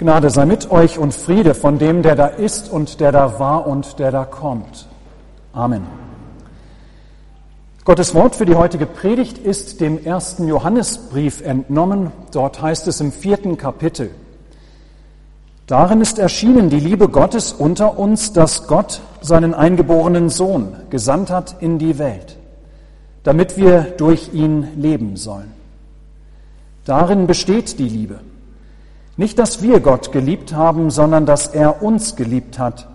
Gnade sei mit euch und Friede von dem, der da ist und der da war und der da kommt. Amen. Gottes Wort für die heutige Predigt ist dem ersten Johannesbrief entnommen. Dort heißt es im vierten Kapitel. Darin ist erschienen die Liebe Gottes unter uns, dass Gott seinen eingeborenen Sohn gesandt hat in die Welt, damit wir durch ihn leben sollen. Darin besteht die Liebe nicht, dass wir Gott geliebt haben, sondern dass er uns geliebt hat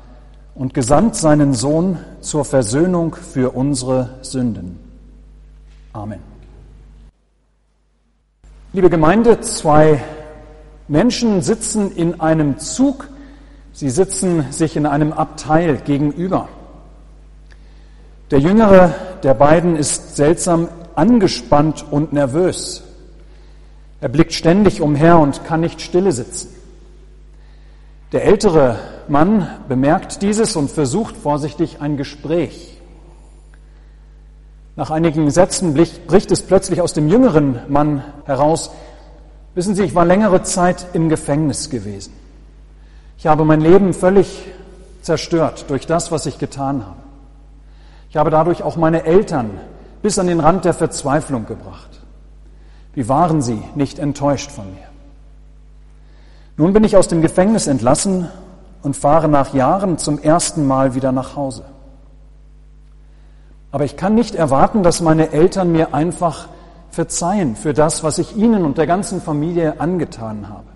und gesandt seinen Sohn zur Versöhnung für unsere Sünden. Amen. Liebe Gemeinde, zwei Menschen sitzen in einem Zug, sie sitzen sich in einem Abteil gegenüber. Der jüngere der beiden ist seltsam angespannt und nervös. Er blickt ständig umher und kann nicht stille sitzen. Der ältere Mann bemerkt dieses und versucht vorsichtig ein Gespräch. Nach einigen Sätzen bricht es plötzlich aus dem jüngeren Mann heraus. Wissen Sie, ich war längere Zeit im Gefängnis gewesen. Ich habe mein Leben völlig zerstört durch das, was ich getan habe. Ich habe dadurch auch meine Eltern bis an den Rand der Verzweiflung gebracht. Wie waren Sie nicht enttäuscht von mir? Nun bin ich aus dem Gefängnis entlassen und fahre nach Jahren zum ersten Mal wieder nach Hause. Aber ich kann nicht erwarten, dass meine Eltern mir einfach verzeihen für das, was ich ihnen und der ganzen Familie angetan habe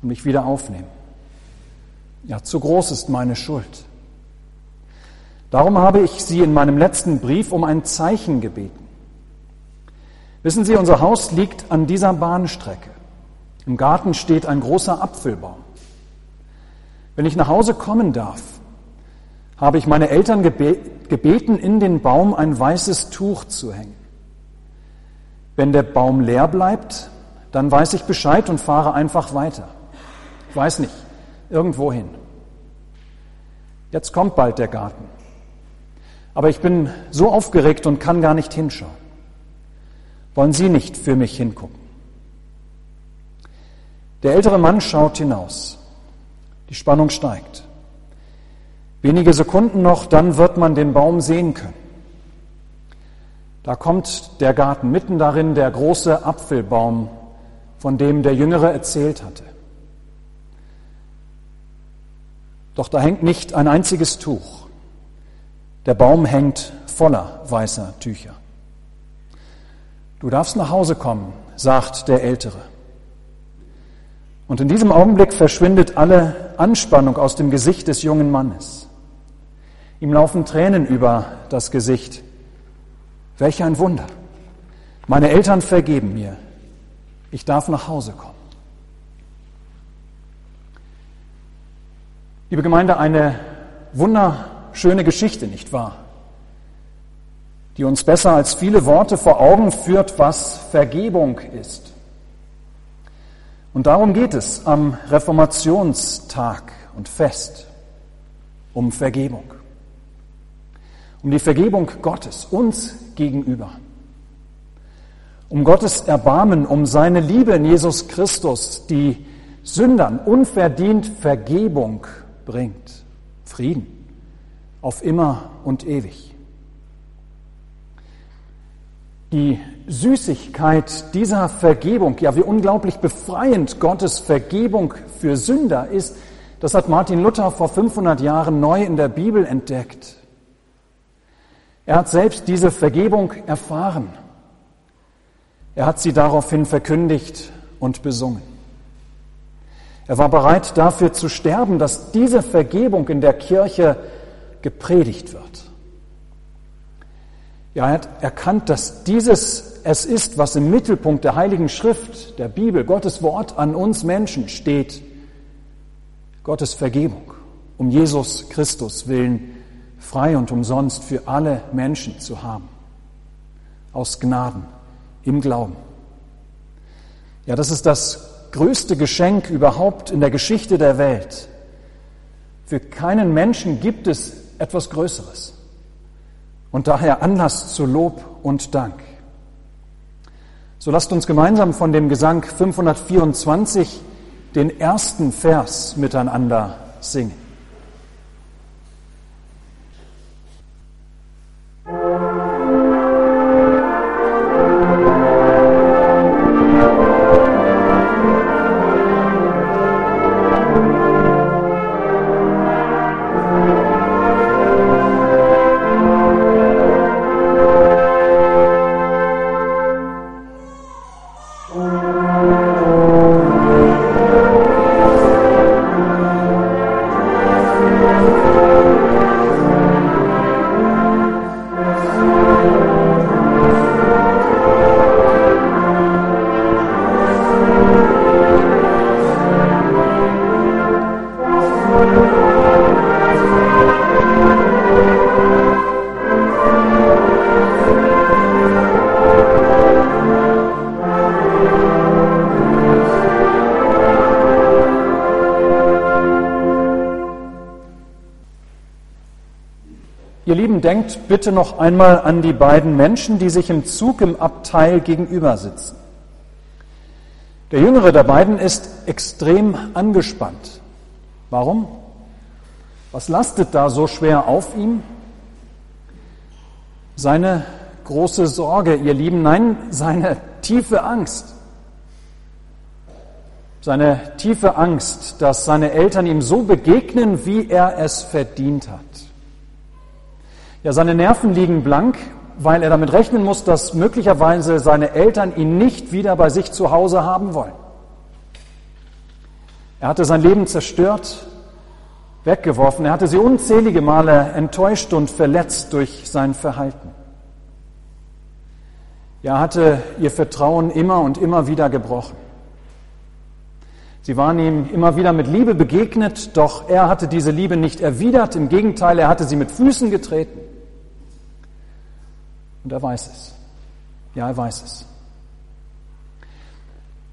und mich wieder aufnehmen. Ja, zu groß ist meine Schuld. Darum habe ich Sie in meinem letzten Brief um ein Zeichen gebeten. Wissen Sie, unser Haus liegt an dieser Bahnstrecke. Im Garten steht ein großer Apfelbaum. Wenn ich nach Hause kommen darf, habe ich meine Eltern gebeten, in den Baum ein weißes Tuch zu hängen. Wenn der Baum leer bleibt, dann weiß ich Bescheid und fahre einfach weiter. Ich weiß nicht, irgendwo hin. Jetzt kommt bald der Garten. Aber ich bin so aufgeregt und kann gar nicht hinschauen. Wollen Sie nicht für mich hingucken? Der ältere Mann schaut hinaus. Die Spannung steigt. Wenige Sekunden noch, dann wird man den Baum sehen können. Da kommt der Garten, mitten darin der große Apfelbaum, von dem der Jüngere erzählt hatte. Doch da hängt nicht ein einziges Tuch. Der Baum hängt voller weißer Tücher. Du darfst nach Hause kommen, sagt der Ältere. Und in diesem Augenblick verschwindet alle Anspannung aus dem Gesicht des jungen Mannes. Ihm laufen Tränen über das Gesicht. Welch ein Wunder. Meine Eltern vergeben mir. Ich darf nach Hause kommen. Liebe Gemeinde, eine wunderschöne Geschichte, nicht wahr? Die uns besser als viele Worte vor Augen führt, was Vergebung ist. Und darum geht es am Reformationstag und Fest, um Vergebung. Um die Vergebung Gottes uns gegenüber. Um Gottes Erbarmen, um seine Liebe in Jesus Christus, die Sündern unverdient Vergebung bringt. Frieden auf immer und ewig. Die Süßigkeit dieser Vergebung, ja wie unglaublich befreiend Gottes Vergebung für Sünder ist, das hat Martin Luther vor 500 Jahren neu in der Bibel entdeckt. Er hat selbst diese Vergebung erfahren. Er hat sie daraufhin verkündigt und besungen. Er war bereit dafür zu sterben, dass diese Vergebung in der Kirche gepredigt wird. Ja, er hat erkannt, dass dieses es ist, was im Mittelpunkt der Heiligen Schrift, der Bibel, Gottes Wort an uns Menschen steht. Gottes Vergebung, um Jesus Christus willen, frei und umsonst für alle Menschen zu haben. Aus Gnaden, im Glauben. Ja, das ist das größte Geschenk überhaupt in der Geschichte der Welt. Für keinen Menschen gibt es etwas Größeres und daher Anlass zu Lob und Dank. So lasst uns gemeinsam von dem Gesang 524 den ersten Vers miteinander singen. Ihr Lieben, denkt bitte noch einmal an die beiden Menschen, die sich im Zug im Abteil gegenüber sitzen. Der jüngere der beiden ist extrem angespannt. Warum? Was lastet da so schwer auf ihm? Seine große Sorge, ihr Lieben, nein, seine tiefe Angst. Seine tiefe Angst, dass seine Eltern ihm so begegnen, wie er es verdient hat. Ja, seine Nerven liegen blank, weil er damit rechnen muss, dass möglicherweise seine Eltern ihn nicht wieder bei sich zu Hause haben wollen. Er hatte sein Leben zerstört, weggeworfen. Er hatte sie unzählige Male enttäuscht und verletzt durch sein Verhalten. Er hatte ihr Vertrauen immer und immer wieder gebrochen. Sie waren ihm immer wieder mit Liebe begegnet, doch er hatte diese Liebe nicht erwidert. Im Gegenteil, er hatte sie mit Füßen getreten. Und er weiß es. Ja, er weiß es.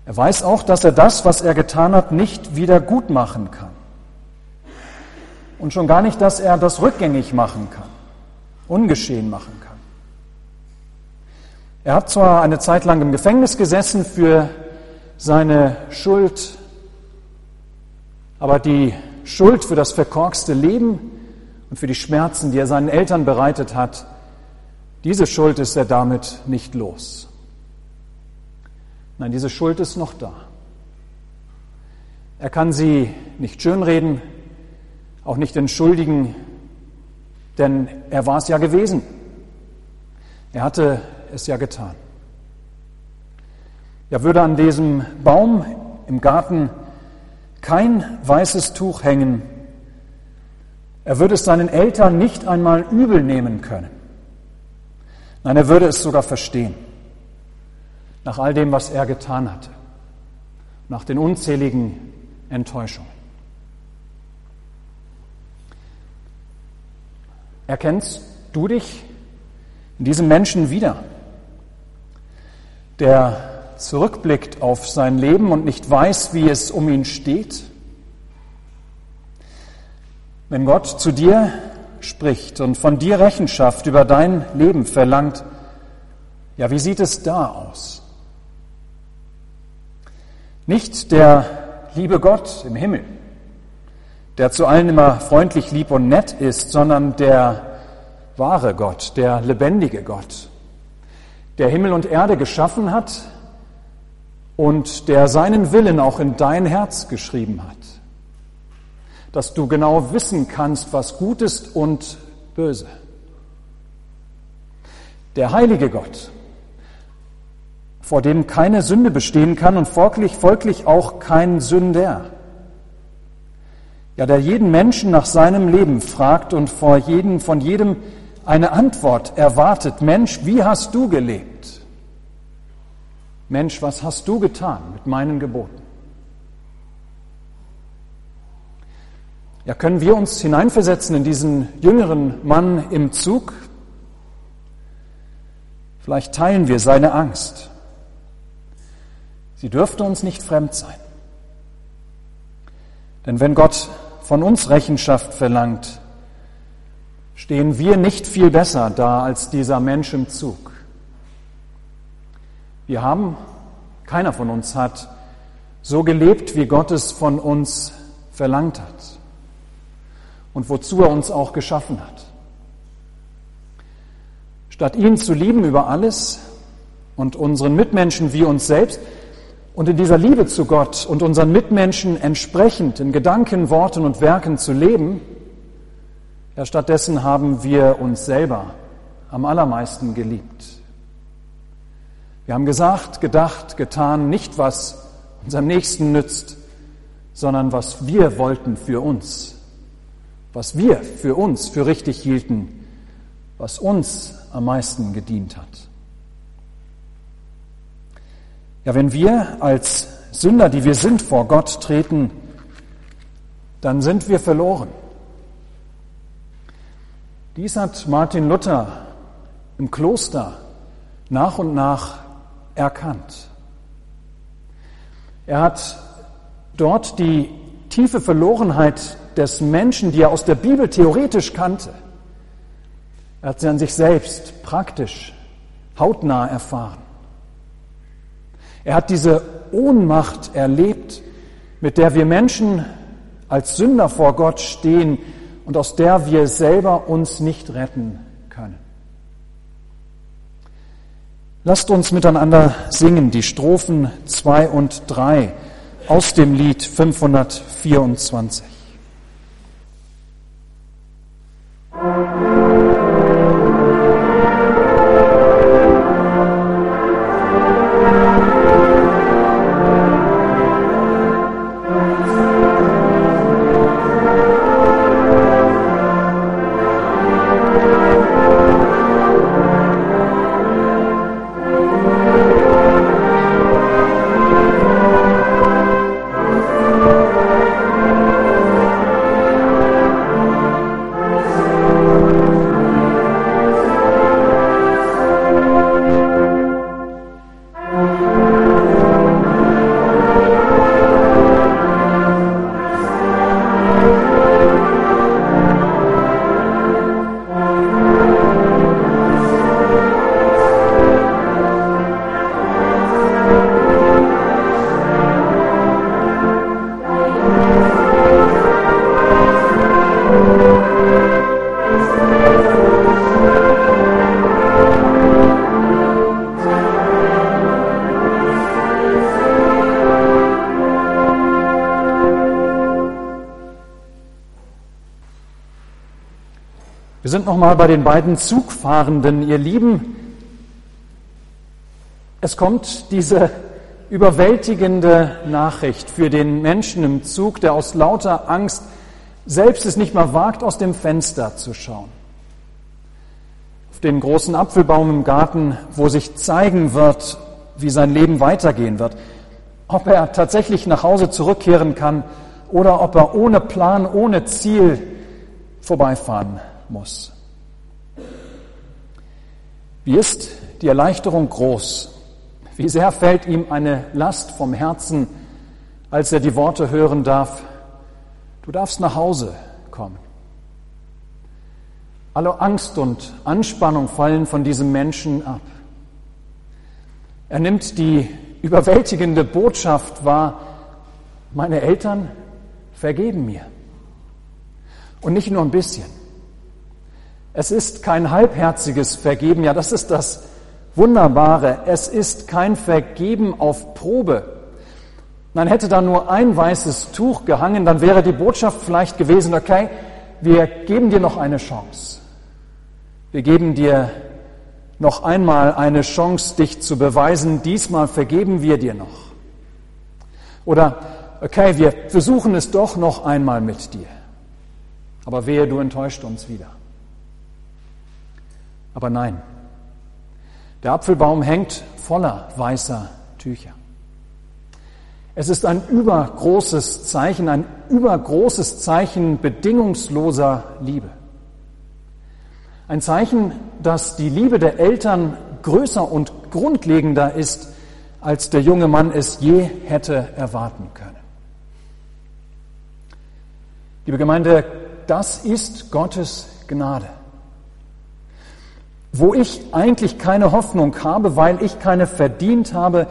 Er weiß auch, dass er das, was er getan hat, nicht wieder gut machen kann. Und schon gar nicht, dass er das rückgängig machen kann, ungeschehen machen kann. Er hat zwar eine Zeit lang im Gefängnis gesessen für seine Schuld, aber die Schuld für das verkorkste Leben und für die Schmerzen, die er seinen Eltern bereitet hat, diese Schuld ist er damit nicht los. Nein, diese Schuld ist noch da. Er kann sie nicht schönreden, auch nicht entschuldigen, denn er war es ja gewesen. Er hatte es ja getan. Er würde an diesem Baum im Garten kein weißes Tuch hängen. Er würde es seinen Eltern nicht einmal übel nehmen können. Nein, er würde es sogar verstehen. Nach all dem, was er getan hatte. Nach den unzähligen Enttäuschungen. Erkennst du dich in diesem Menschen wieder, der zurückblickt auf sein Leben und nicht weiß, wie es um ihn steht? Wenn Gott zu dir spricht und von dir Rechenschaft über dein Leben verlangt, ja, wie sieht es da aus? Nicht der liebe Gott im Himmel, der zu allen immer freundlich, lieb und nett ist, sondern der wahre Gott, der lebendige Gott, der Himmel und Erde geschaffen hat und der seinen Willen auch in dein Herz geschrieben hat dass du genau wissen kannst, was gut ist und böse. Der heilige Gott, vor dem keine Sünde bestehen kann und folglich, folglich auch kein Sünder. Ja, der jeden Menschen nach seinem Leben fragt und vor jedem, von jedem eine Antwort erwartet. Mensch, wie hast du gelebt? Mensch, was hast du getan mit meinen Geboten? Ja, können wir uns hineinversetzen in diesen jüngeren Mann im Zug? Vielleicht teilen wir seine Angst. Sie dürfte uns nicht fremd sein. Denn wenn Gott von uns Rechenschaft verlangt, stehen wir nicht viel besser da als dieser Mensch im Zug. Wir haben, keiner von uns hat so gelebt, wie Gott es von uns verlangt hat und wozu er uns auch geschaffen hat. Statt ihn zu lieben über alles und unseren Mitmenschen wie uns selbst und in dieser Liebe zu Gott und unseren Mitmenschen entsprechend in Gedanken, Worten und Werken zu leben, ja, stattdessen haben wir uns selber am allermeisten geliebt. Wir haben gesagt, gedacht, getan, nicht was unserem Nächsten nützt, sondern was wir wollten für uns, was wir für uns für richtig hielten, was uns am meisten gedient hat. Ja, wenn wir als Sünder, die wir sind, vor Gott treten, dann sind wir verloren. Dies hat Martin Luther im Kloster nach und nach erkannt. Er hat dort die tiefe Verlorenheit des Menschen, die er aus der Bibel theoretisch kannte, er hat sie an sich selbst praktisch, hautnah erfahren. Er hat diese Ohnmacht erlebt, mit der wir Menschen als Sünder vor Gott stehen und aus der wir selber uns nicht retten können. Lasst uns miteinander singen die Strophen 2 und 3 aus dem Lied 524. Música sind noch mal bei den beiden Zugfahrenden, ihr Lieben. Es kommt diese überwältigende Nachricht für den Menschen im Zug, der aus lauter Angst selbst es nicht mal wagt, aus dem Fenster zu schauen. Auf den großen Apfelbaum im Garten, wo sich zeigen wird, wie sein Leben weitergehen wird. Ob er tatsächlich nach Hause zurückkehren kann oder ob er ohne Plan, ohne Ziel vorbeifahren muss. Wie ist die Erleichterung groß? Wie sehr fällt ihm eine Last vom Herzen, als er die Worte hören darf, du darfst nach Hause kommen. Alle Angst und Anspannung fallen von diesem Menschen ab. Er nimmt die überwältigende Botschaft wahr, meine Eltern vergeben mir. Und nicht nur ein bisschen. Es ist kein halbherziges Vergeben, ja, das ist das Wunderbare. Es ist kein Vergeben auf Probe. Nein, hätte da nur ein weißes Tuch gehangen, dann wäre die Botschaft vielleicht gewesen, okay, wir geben dir noch eine Chance. Wir geben dir noch einmal eine Chance, dich zu beweisen. Diesmal vergeben wir dir noch. Oder, okay, wir versuchen es doch noch einmal mit dir. Aber wehe, du enttäuscht uns wieder. Aber nein, der Apfelbaum hängt voller weißer Tücher. Es ist ein übergroßes Zeichen, ein übergroßes Zeichen bedingungsloser Liebe. Ein Zeichen, dass die Liebe der Eltern größer und grundlegender ist, als der junge Mann es je hätte erwarten können. Liebe Gemeinde, das ist Gottes Gnade wo ich eigentlich keine Hoffnung habe, weil ich keine verdient habe,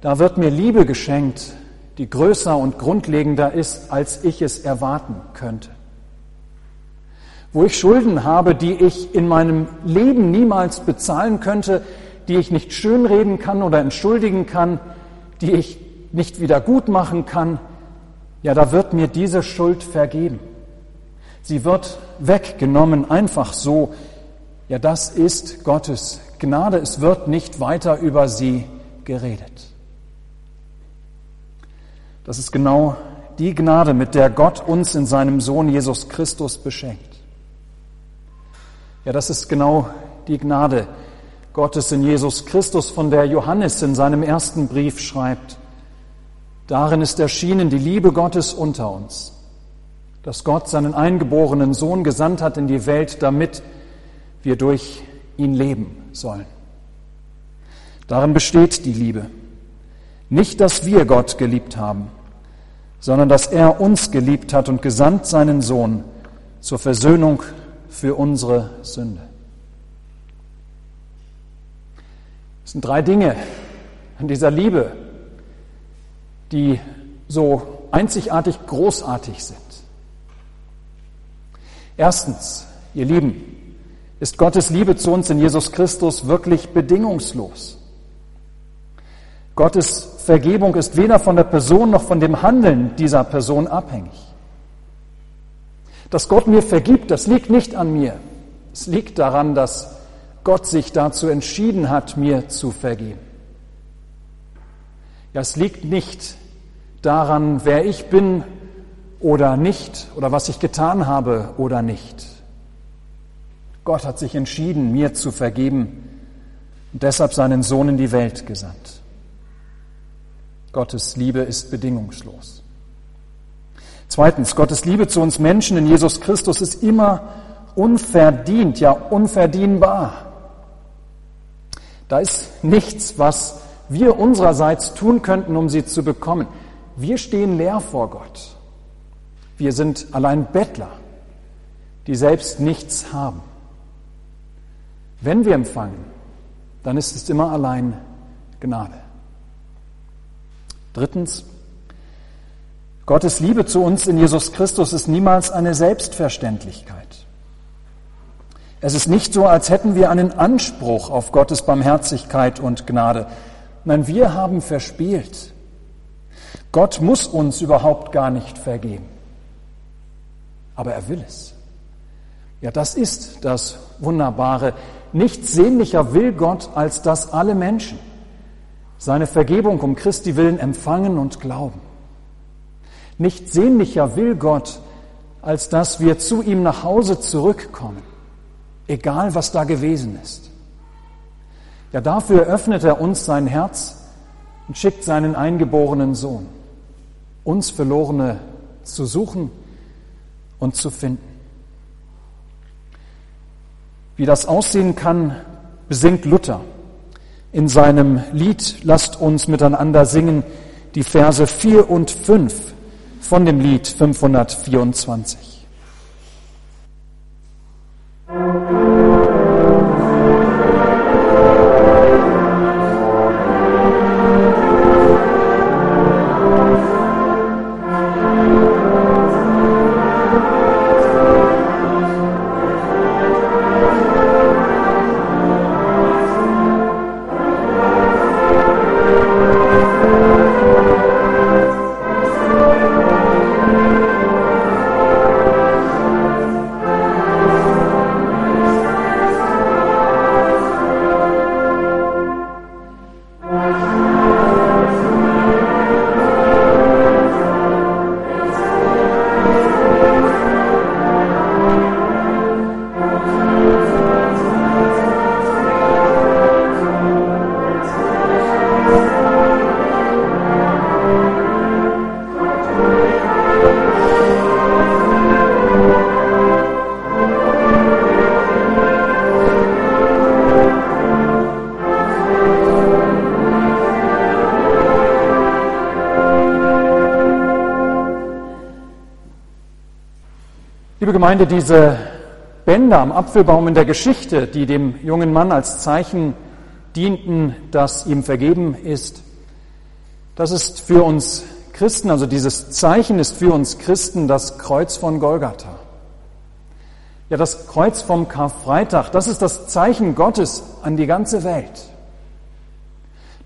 da wird mir Liebe geschenkt, die größer und grundlegender ist, als ich es erwarten könnte. Wo ich Schulden habe, die ich in meinem Leben niemals bezahlen könnte, die ich nicht schönreden kann oder entschuldigen kann, die ich nicht wieder gut machen kann, ja, da wird mir diese Schuld vergeben. Sie wird weggenommen, einfach so. Ja, das ist Gottes Gnade. Es wird nicht weiter über sie geredet. Das ist genau die Gnade, mit der Gott uns in seinem Sohn Jesus Christus beschenkt. Ja, das ist genau die Gnade Gottes in Jesus Christus, von der Johannes in seinem ersten Brief schreibt. Darin ist erschienen die Liebe Gottes unter uns, dass Gott seinen eingeborenen Sohn gesandt hat in die Welt, damit wir durch ihn leben sollen. Darin besteht die Liebe. Nicht, dass wir Gott geliebt haben, sondern dass er uns geliebt hat und gesandt seinen Sohn zur Versöhnung für unsere Sünde. Es sind drei Dinge an dieser Liebe, die so einzigartig großartig sind. Erstens, ihr Lieben, ist Gottes Liebe zu uns in Jesus Christus wirklich bedingungslos. Gottes Vergebung ist weder von der Person noch von dem Handeln dieser Person abhängig. Dass Gott mir vergibt, das liegt nicht an mir. Es liegt daran, dass Gott sich dazu entschieden hat, mir zu vergeben. Ja, es liegt nicht daran, wer ich bin oder nicht oder was ich getan habe oder nicht. Gott hat sich entschieden, mir zu vergeben und deshalb seinen Sohn in die Welt gesandt. Gottes Liebe ist bedingungslos. Zweitens, Gottes Liebe zu uns Menschen in Jesus Christus ist immer unverdient, ja unverdienbar. Da ist nichts, was wir unsererseits tun könnten, um sie zu bekommen. Wir stehen leer vor Gott. Wir sind allein Bettler, die selbst nichts haben. Wenn wir empfangen, dann ist es immer allein Gnade. Drittens, Gottes Liebe zu uns in Jesus Christus ist niemals eine Selbstverständlichkeit. Es ist nicht so, als hätten wir einen Anspruch auf Gottes Barmherzigkeit und Gnade. Nein, wir haben verspielt. Gott muss uns überhaupt gar nicht vergeben. Aber er will es. Ja, das ist das Wunderbare. Nichts sehnlicher will Gott, als dass alle Menschen seine Vergebung um Christi willen empfangen und glauben. Nicht sehnlicher will Gott, als dass wir zu ihm nach Hause zurückkommen, egal was da gewesen ist. Ja, dafür öffnet er uns sein Herz und schickt seinen eingeborenen Sohn, uns Verlorene zu suchen und zu finden. Wie das aussehen kann, besingt Luther in seinem Lied Lasst uns miteinander singen die Verse 4 und 5 von dem Lied 524. Liebe Gemeinde, diese Bänder am Apfelbaum in der Geschichte, die dem jungen Mann als Zeichen dienten, dass ihm vergeben ist, das ist für uns Christen, also dieses Zeichen ist für uns Christen das Kreuz von Golgatha. Ja, das Kreuz vom Karfreitag, das ist das Zeichen Gottes an die ganze Welt.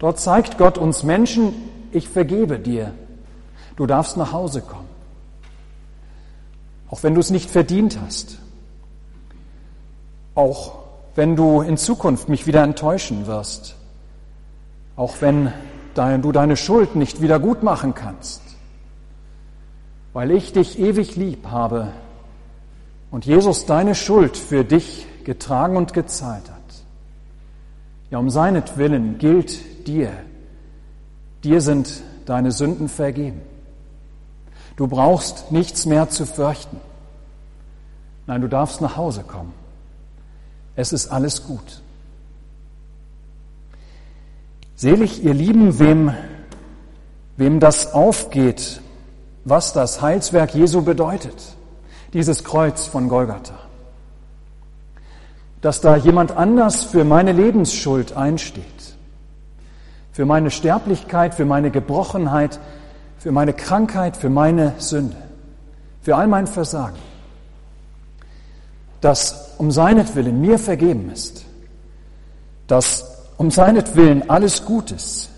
Dort zeigt Gott uns Menschen, ich vergebe dir, du darfst nach Hause kommen. Auch wenn du es nicht verdient hast. Auch wenn du in Zukunft mich wieder enttäuschen wirst. Auch wenn du deine Schuld nicht wieder gut machen kannst. Weil ich dich ewig lieb habe und Jesus deine Schuld für dich getragen und gezahlt hat. Ja, um seinetwillen gilt dir, dir sind deine Sünden vergeben. Du brauchst nichts mehr zu fürchten. Nein, du darfst nach Hause kommen. Es ist alles gut. Selig, ihr Lieben, wem, wem das aufgeht, was das Heilswerk Jesu bedeutet dieses Kreuz von Golgatha. Dass da jemand anders für meine Lebensschuld einsteht, für meine Sterblichkeit, für meine Gebrochenheit, für meine Krankheit, für meine Sünde, für all mein Versagen. Dass um seinetwillen mir vergeben ist, dass um seinetwillen alles gut ist,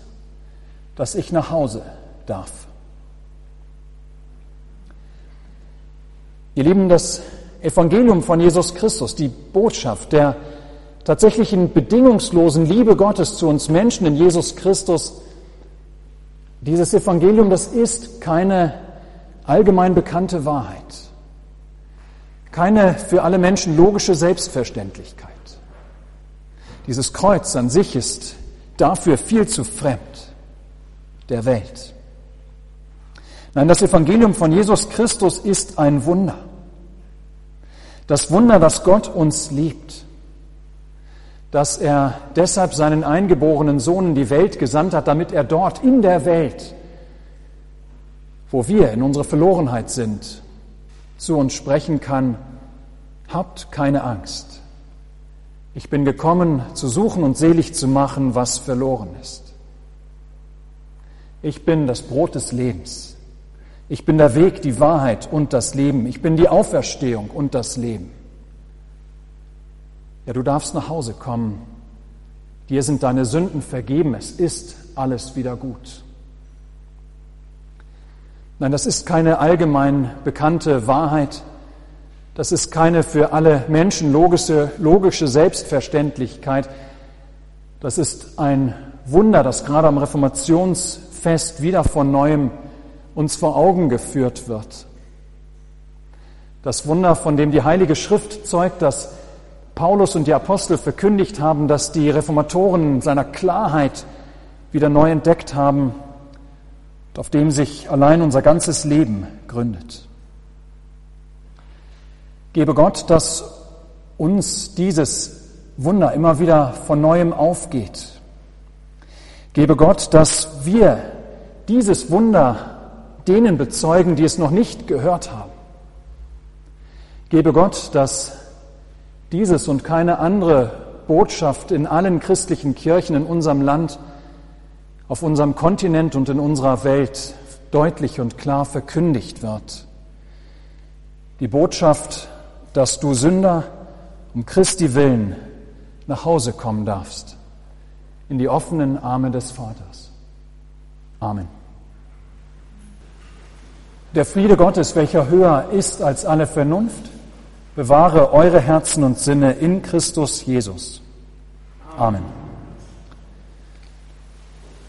dass ich nach Hause darf. Ihr Lieben, das Evangelium von Jesus Christus, die Botschaft der tatsächlichen bedingungslosen Liebe Gottes zu uns Menschen in Jesus Christus, dieses Evangelium, das ist keine allgemein bekannte Wahrheit, keine für alle Menschen logische Selbstverständlichkeit. Dieses Kreuz an sich ist dafür viel zu fremd der Welt. Nein, das Evangelium von Jesus Christus ist ein Wunder. Das Wunder, dass Gott uns liebt, dass er deshalb seinen eingeborenen Sohn in die Welt gesandt hat, damit er dort in der Welt, wo wir in unserer Verlorenheit sind, zu uns sprechen kann, habt keine Angst. Ich bin gekommen, zu suchen und selig zu machen, was verloren ist. Ich bin das Brot des Lebens. Ich bin der Weg, die Wahrheit und das Leben. Ich bin die Auferstehung und das Leben. Ja, du darfst nach Hause kommen. Dir sind deine Sünden vergeben. Es ist alles wieder gut. Nein, das ist keine allgemein bekannte Wahrheit. Das ist keine für alle Menschen logische, logische Selbstverständlichkeit. Das ist ein Wunder, das gerade am Reformationsfest wieder von neuem uns vor Augen geführt wird. Das Wunder, von dem die Heilige Schrift zeugt, dass Paulus und die Apostel verkündigt haben, dass die Reformatoren seiner Klarheit wieder neu entdeckt haben, auf dem sich allein unser ganzes Leben gründet. Gebe Gott, dass uns dieses Wunder immer wieder von neuem aufgeht. Gebe Gott, dass wir dieses Wunder denen bezeugen, die es noch nicht gehört haben. Gebe Gott, dass dieses und keine andere Botschaft in allen christlichen Kirchen in unserem Land, auf unserem Kontinent und in unserer Welt deutlich und klar verkündigt wird. Die Botschaft, dass du Sünder um Christi willen nach Hause kommen darfst, in die offenen Arme des Vaters. Amen. Der Friede Gottes, welcher höher ist als alle Vernunft, bewahre eure Herzen und Sinne in Christus Jesus. Amen.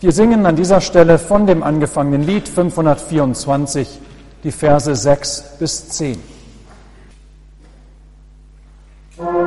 Wir singen an dieser Stelle von dem angefangenen Lied 524 die Verse 6 bis 10. Amen.